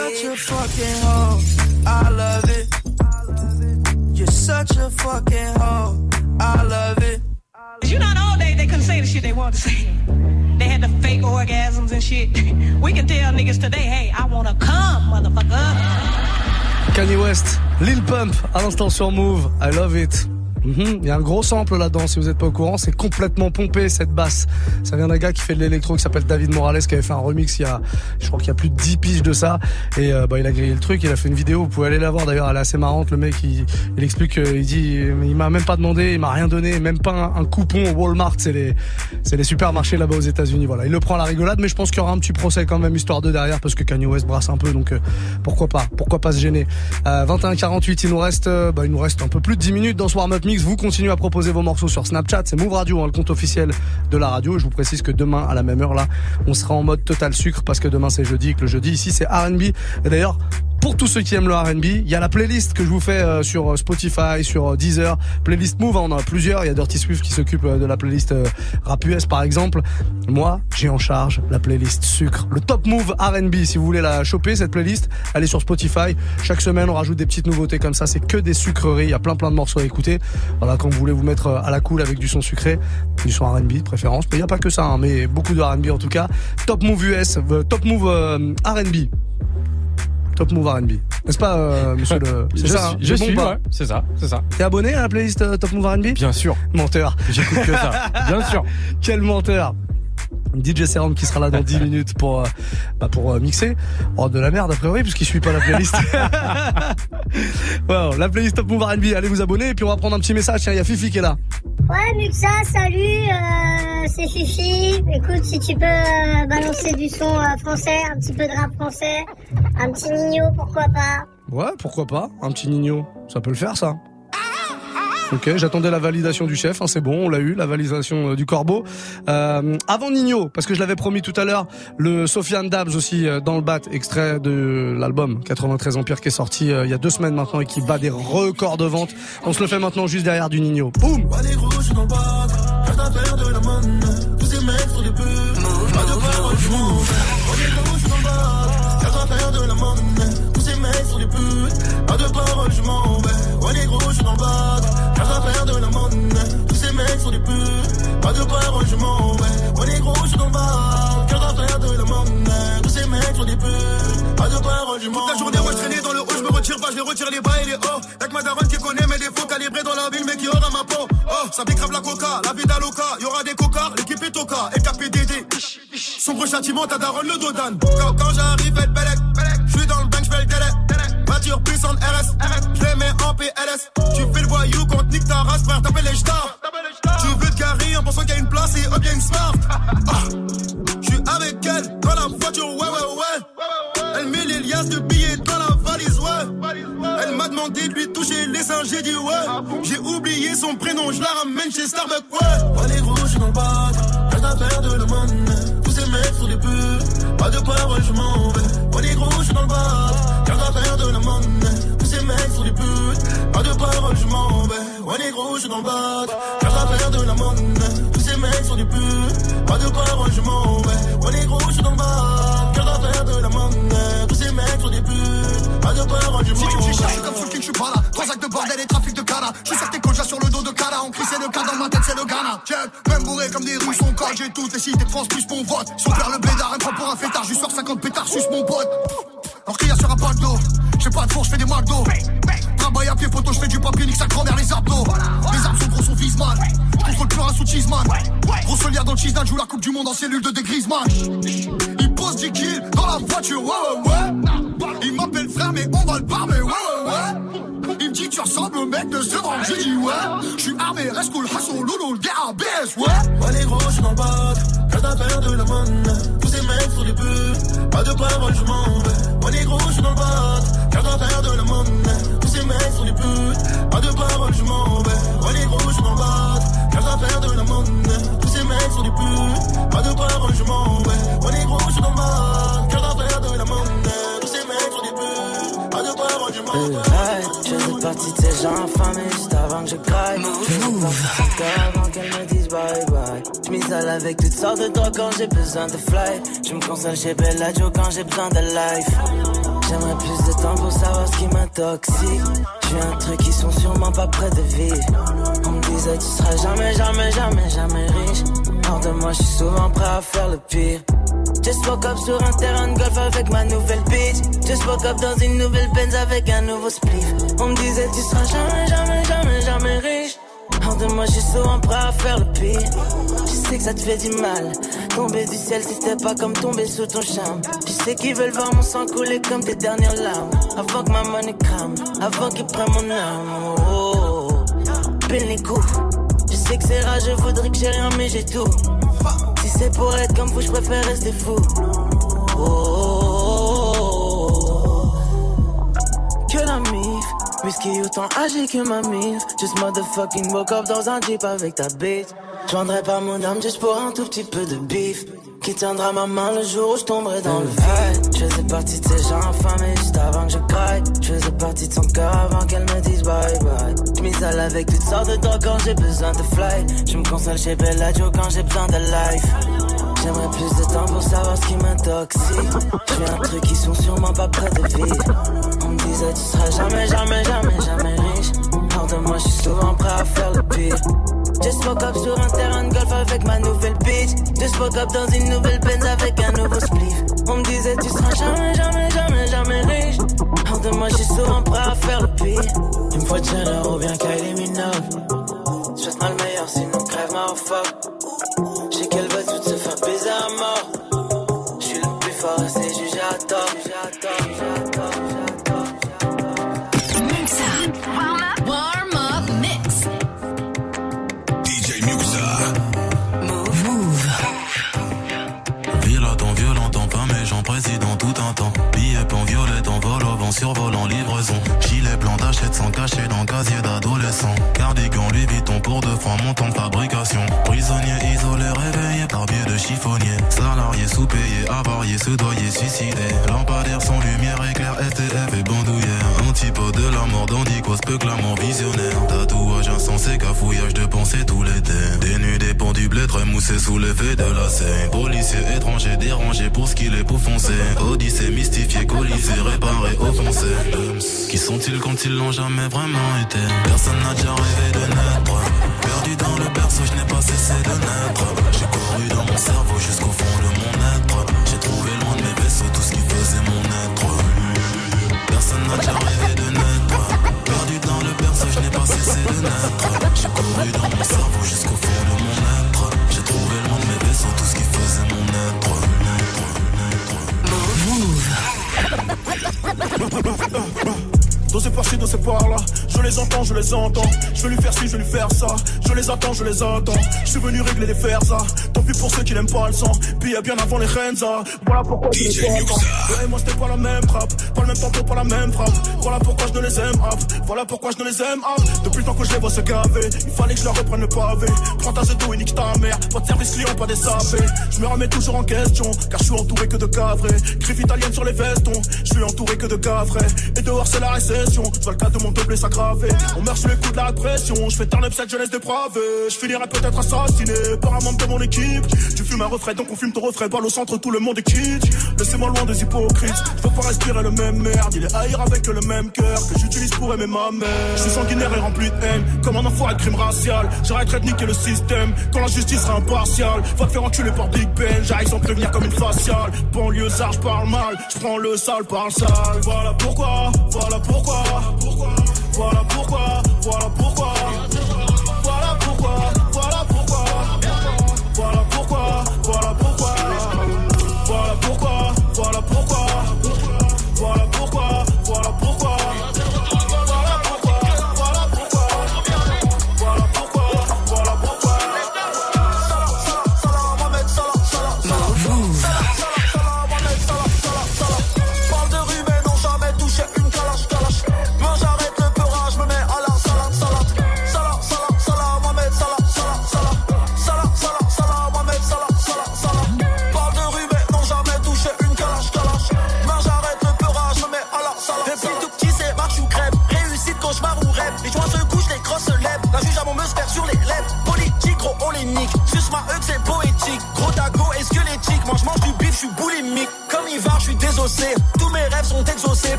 such a fucking hoe. I love it. You're such a fucking hoe. I love it. You know, in the old days they couldn't say the shit they wanted to say. They had the fake orgasms and shit. We can tell niggas today, hey, I wanna come, motherfucker. Kanye West, Lil Pump, à l'instant sur Mouv', I love it. Mhm, Il y a un gros sample là-dedans, si vous n'êtes pas au courant, c'est complètement pompé cette basse. Ça vient d'un gars qui fait de l'électro qui s'appelle David Morales qui avait fait un remix il y a, je crois qu'il y a plus de 10 piges de ça. Et euh, bah, il a grillé le truc, il a fait une vidéo, vous pouvez aller la voir d'ailleurs, elle est assez marrante. Le mec il, il explique, il dit, il m'a même pas demandé, il m'a rien donné, même pas un, un coupon au Walmart, c'est les, c'est les supermarchés là-bas aux États-Unis. Voilà, il le prend à la rigolade, mais je pense qu'il y aura un petit procès quand même histoire de derrière parce que Kanye West brasse un peu, donc euh, pourquoi pas, pourquoi pas se gêner. Euh, 21-48, il nous reste, euh, bah, il nous reste un peu plus de 10 minutes dans ce warm-up Vous continuez à proposer vos morceaux sur Snapchat, c'est Move Radio, hein, le compte officiel de la radio. Je vous précise que demain à la même heure là, on sera en mode total sucre parce que demain c'est jeudi, et que le jeudi ici c'est R&B. Et d'ailleurs. Pour tous ceux qui aiment le R&B, il y a la playlist que je vous fais euh, sur Spotify, sur euh, Deezer, playlist Move, hein, on en a plusieurs. Il y a Dirty Swift qui s'occupe euh, de la playlist euh, rap US par exemple. Moi, j'ai en charge la playlist sucre, le Top Move R&B. Si vous voulez la choper cette playlist, allez sur Spotify. Chaque semaine, on rajoute des petites nouveautés comme ça. C'est que des sucreries. Il y a plein plein de morceaux à écouter. Voilà, quand vous voulez vous mettre euh, à la cool avec du son sucré, du son R&B de préférence. Mais il n'y a pas que ça, hein, mais beaucoup de R&B en tout cas. Top Move US, euh, Top Move euh, R&B. Top Move R&B. N'est-ce pas, euh, monsieur le... Je C'est ça, hein suis- je suis, ouais, c'est ça, c'est ça. T'es abonné à la playlist euh, Top Move R&B Bien sûr. Menteur. J'écoute que ça. Bien sûr. Quel menteur. DJ Serum qui sera là dans 10 minutes pour, euh, bah pour euh, mixer. Oh, de la merde, a priori, puisqu'il suit pas la playlist. wow, la playlist Top Move R&B, allez vous abonner et puis on va prendre un petit message. Tiens, il y a Fifi qui est là. Ouais, Muxa, salut, euh, c'est Fifi. Écoute, si tu peux euh, balancer du son euh, français, un petit peu de rap français, un petit Nino, pourquoi pas. Ouais, pourquoi pas Un petit Nino, ça peut le faire ça. Ok, j'attendais la validation du chef, hein, c'est bon, on l'a eu, la validation euh, du corbeau. Euh, avant Nino, parce que je l'avais promis tout à l'heure, le Sofiane Dabs aussi euh, dans le bat, extrait de l'album 93 Empire qui est sorti euh, il y a deux semaines maintenant et qui bat des records de vente. On se le fait maintenant juste derrière du Nino. Boum ces mecs sont des putes. Pas de parole, je m'en vais. Ouais, les gros, je suis dans le à faire de la manne. Tous ces mecs sont des putes. Pas de parole, je m'en vais. Ouais, les gros, je suis dans le à faire de la manne. Tous ces mecs sont des putes. Pas de parole, je m'en. Toute la journée, moi, je traînais dans le haut, je me retire pas, je les retire les bas et les hauts. Y'a que ma daronne qui connaît mes défauts calibrés dans la ville, mais qui aura ma peau. Oh, ça décrave la coca, la vie d'Aloca. Y'aura des cocards, l'équipe est toca, et KPDD. Sombre châtiment, ta daronne le dodan. Quand, quand j'arrive, elle belek. J'suis dans le bank, j'fais le délai. Voiture puissante RS, je les mets en PLS. Tu fais le voyou quand nique ta race, frère, t'appelles les stars. Tu veux te garer en pensant qu'il y a une place et hop, y'a une smart. Ah, J'suis avec elle dans la voiture, ouais, ouais, ouais. Elle met les liasses de billets dans la valise, ouais. Elle m'a demandé de lui toucher les seins, j'ai dit ouais. J'ai oublié son prénom, je la ramène chez Starbucks, ouais. Ouais, les gros, j'suis dans le bad. Reste à faire de la monnaie. Tous ces mecs sont des putes. Pas de parole, je m'en vais. Ouais, les gros, j'suis dans le bad. Faire de la monnaie. Tous ces mecs sont des putes. Pas de parole, je m'en vais. Ouais, les gros, j'suis dans le. Reste à faire de la monnaie. Tous ces mecs sont des putes. Pas de parole, je m'en vais. Ouais, les gros, j'suis dans le bad. Reste à faire de la monnaie. Tous ces mecs sont des putes. Pas de parole, je m'en vais. Si tu me cherches comme Soul King, je suis pas là. Trois actes de bordel et trafic de cara. Je suis certain que sur le dos de cara. On crie, c'est le cas dans ma tête, c'est le Ghana. Check, même bourré comme des rues, son code. J'ai toutes les cités de France, plus mon vote. Son père le bédard, un prend pour un fêtard. Je sors 50 pétards, suce mon pote. Pas je fais des McDo. Travaille à pied, poteau, je fais du papier, nique sa grand-mère, les abdos. Les armes sont gros, sont sous Cheeseman. Gros solière dans le cheese joue la Coupe du Monde en cellule de dégrisement. Il pose 10 kills dans la voiture, ouais, ouais, ouais. Il m'appelle frère, mais on va le mais ouais, ouais, ouais. Il me dit, tu ressembles au mec de ce vent. J'ai dit, ouais. Je suis armé, reste cool, hassle, loulou, le gars ABS, ouais. Ouais les gros, je bad, garde à faire de la monnaie. Tous ces mecs sont des putes, pas de parole, je m'en vais. Ouais les gros, je suis dans garde à faire de la monnaie. Tous ces mecs sont des putes, pas de parole, je m'en vais. Ouais les gros, je suis dans le bad, garde à faire de la monnaie. Tous ces mecs sont des putes, pas de parole, je m'en vais. Ouais les gros, je suis dans le bad, garde à faire de la monnaie. Tous ces mecs sont des putes, pas de parole, je m'en vais. Hey, je faisais partie de ces gens infamés juste avant que je craque. Je faisais partie avant qu'elle me dise bye bye. Je m'isole avec toutes sortes de drogues quand j'ai besoin de fly. Je me console chez Bellagio quand j'ai besoin de life. J'aimerais plus de temps pour savoir ce qui m'intoxique. Je suis un truc qui sont sûrement pas près de vivre. On me disait tu seras jamais, jamais, jamais, jamais riche. Hors de moi, je suis souvent prêt à faire le pire. Just woke up sur un terrain de golf avec ma nouvelle bitch. Just woke up dans une nouvelle Benz avec un nouveau spliff. On me disait tu seras jamais, jamais, jamais, jamais riche. De moi, je suis souvent prêt à faire le pire. Je sais que ça te fait du mal. Tomber du ciel, si c'était pas comme tomber sous ton charme. Je sais qu'ils veulent voir mon sang couler comme tes dernières larmes. Avant que ma monnaie crame, avant qu'ils prennent mon âme. Oh, les coups. Je sais que c'est rare, je voudrais que j'ai rien, mais j'ai tout. Si c'est pour être comme vous, je préfère rester fou. Oh, oh. Que la mif, whisky autant âgé que ma mif. Just motherfucking woke up dans un jeep avec ta bitch. Je vendrais pas mon âme juste pour un tout petit peu de bif. Qui tiendra ma main le jour où je tomberai dans le vide? Je faisais partie de ces gens infamés juste avant que je craque. Je faisais partie de son cœur avant qu'elle me dise bye bye. Je m'isole avec toutes sortes de drogues quand j'ai besoin de fly. Je me console chez Bellagio quand j'ai besoin de life. J'aimerais plus de temps pour savoir ce qui m'intoxique. Je fais un truc qui sont sûrement pas près de vivre. On me disait tu seras jamais, jamais, jamais, jamais riche. Hors de moi, je suis souvent prêt à faire le pire. Just woke up sur un terrain de golf avec ma nouvelle bitch. Just woke up dans une nouvelle Benz avec un nouveau spliff. On me disait tu seras jamais, jamais, jamais, jamais riche. Hors de moi, je suis souvent prêt à faire le pire. Une fois Jenner ou bien Kylie Minogue. Souhaite-moi le meilleur, sinon crève ma fuck. Survolant livraison. Gilet blanc d'achète sans cacher dans casier d'adolescent. Cardigan Louis Vuitton pour deux fois montant de fabrication. Prisonnier isolé réveillé par biais de chiffonnier. Salarié sous-payé, avarié, soudoyé, suicidé. Lampadaire sans lumière, éclair, STF et bandoulière. Antipode de la mort d'Andicos, peu clamant visionnaire. Tatouage insensé, cafouillage de pensée tout l'été. Dénudé, pendu, blé, très moussé sous l'effet de la scène. Policier étranger dérangé pour ce qu'il est pour foncer. Odyssée mystifié, colisé, réparé, offensé. Qui sont-ils quand ils l'ont jamais vraiment été? Personne n'a déjà rêvé de naître. Perdu dans le berceau, je n'ai pas cessé de naître. J'ai couru dans mon cerveau jusqu'au fond de mon être. J'ai trouvé loin de mes vaisseaux tout ce qui faisait mon être. Personne n'a déjà rêvé de naître. Perdu dans le berceau, je n'ai pas cessé de naître. J'ai couru dans mon cerveau jusqu'au fond de mon être. J'ai trouvé loin de mes vaisseaux tout ce qui faisait mon être. Dans ces par-ci, dans ces par-là, je les entends, je les entends. Je veux lui faire ci, je veux lui faire ça. Je les attends, je les attends. Je suis venu régler les fers, ça. Tant pis pour ceux qui n'aiment pas le sang. Puis bien avant les Renza. Voilà pourquoi je les entends. Ouais, moi c'était pas la même frappe. Pas le même tempo, pas la même frappe. Voilà pourquoi je ne les aime up. Voilà pourquoi je ne les aime up. Depuis le temps que je les vois se gaver, il fallait que je leur reprenne le pavé. Prends ta zeto et nique ta mère. Pas de service client, pas des sapés. Je me remets toujours en question, car je suis entouré que de cavrés. Griffe italienne sur les vestons. Je suis entouré que de cavrés. Et dehors c'est la récession. Je vois le cas de mon doublé sacravé. On meurt sous les coups de la pression. Je fais turn up cette jeunesse dépravée. Je finirai peut-être assassiné par un membre de mon équipe. Tu fumes un refrain, donc on fume ton refrain. Balle au centre, tout le monde est quitte. Laissez-moi loin des hypocrites. Je veux pas respirer le même merde. Il est haïr avec le même cœur que j'utilise pour aimer ma mère. Je suis sanguinaire et rempli de haine. Comme un enfoiré de crime racial. J'arrêterai de niquer le système. Quand la justice sera impartiale. Va te faire enculer par Big Ben. J'arrive sans prévenir comme une faciale. Banlieue, ça, je parle mal. Je prends le sale par le sale. Voilà pourquoi, voilà pourquoi. Pourquoi. Voilà pourquoi, voilà pourquoi.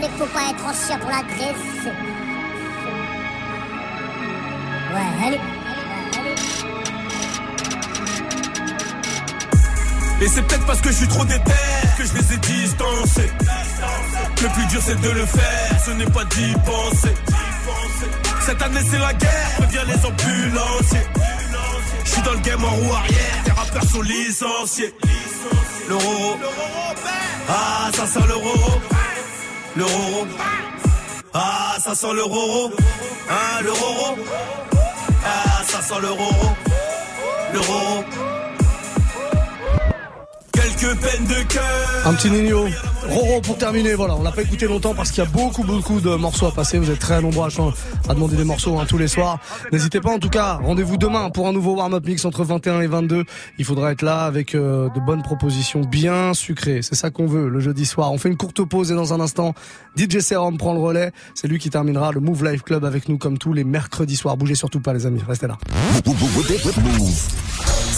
Et faut pas être en chien pour la. Ouais, allez. Et c'est peut-être parce que je suis trop déter que je les ai distancés. Le plus dur c'est de le faire, ce n'est pas d'y penser. Cette année c'est la guerre, préviens les ambulanciers. Je suis dans le game en roue arrière, tes rappeurs sont licenciés. Le roro, ah ça sent le roro. Le roro, ah ça sent le roro. Ah le roro, ah ça sent le roro. Le roro. Quelques peines de cœur. Un petit Nino. Roro pour terminer, voilà, on l'a pas écouté longtemps parce qu'il y a beaucoup beaucoup de morceaux à passer. Vous êtes très nombreux à, demander des morceaux hein, tous les soirs. N'hésitez pas en tout cas, rendez-vous demain pour un nouveau warm-up mix entre 21 et 22. Il faudra être là avec euh, de bonnes propositions bien sucrées. C'est ça qu'on veut le jeudi soir. On fait une courte pause et dans un instant, DJ Serum prend le relais. C'est lui qui terminera le Move Life Club avec nous comme tous les mercredis soirs. Bougez surtout pas les amis, restez là.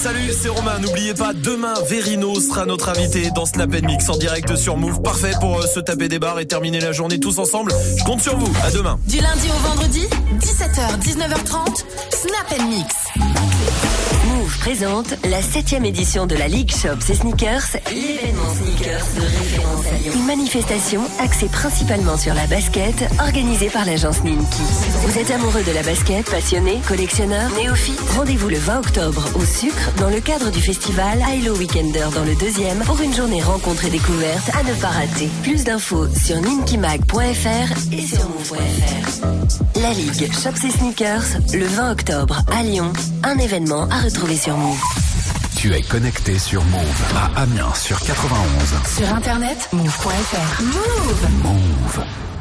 Salut, c'est Romain. N'oubliez pas, demain, Verino sera notre invité dans Snap Mix en direct sur Move. Parfait pour euh, se taper des barres et terminer la journée tous ensemble. Je compte sur vous. À demain. Du lundi au vendredi, 17h, 19h30, Snap Mix. Move présente la 7ème édition de la Ligue Shops et Sneakers, l'événement sneakers de référence à Lyon. Une manifestation axée principalement sur la basket, organisée par l'agence Ninki. Vous êtes amoureux de la basket, passionné, collectionneur, néophyte? Rendez-vous le 20 octobre au Sucre dans le cadre du festival Hilo Weekender dans le deuxième pour une journée rencontre et découverte à ne pas rater. Plus d'infos sur ninkimag.fr et sur move.fr. La Ligue Shops et Sneakers, le 20 octobre à Lyon. Un événement à retrouver sur Move. Tu es connecté sur Move à Amiens sur 91. Sur internet, move.fr. Move. Move.